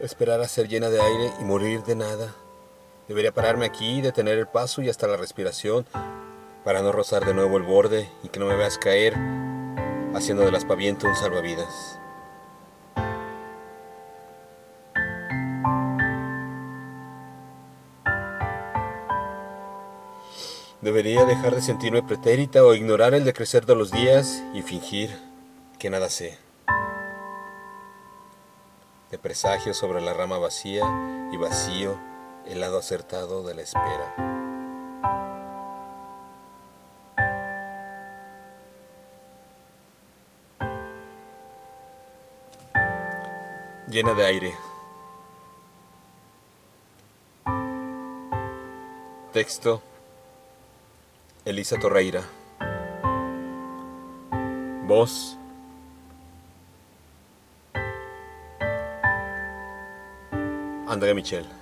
Esperar a ser llena de aire y morir de nada. Debería pararme aquí, detener el paso y hasta la respiración para no rozar de nuevo el borde y que no me veas caer haciendo del aspaviento un salvavidas. Debería dejar de sentirme pretérita o ignorar el decrecer de los días y fingir que nada sé. De presagio sobre la rama vacía y vacío el lado acertado de la espera. Llena de aire. Texto Elisa Torreira. Voz André Michel.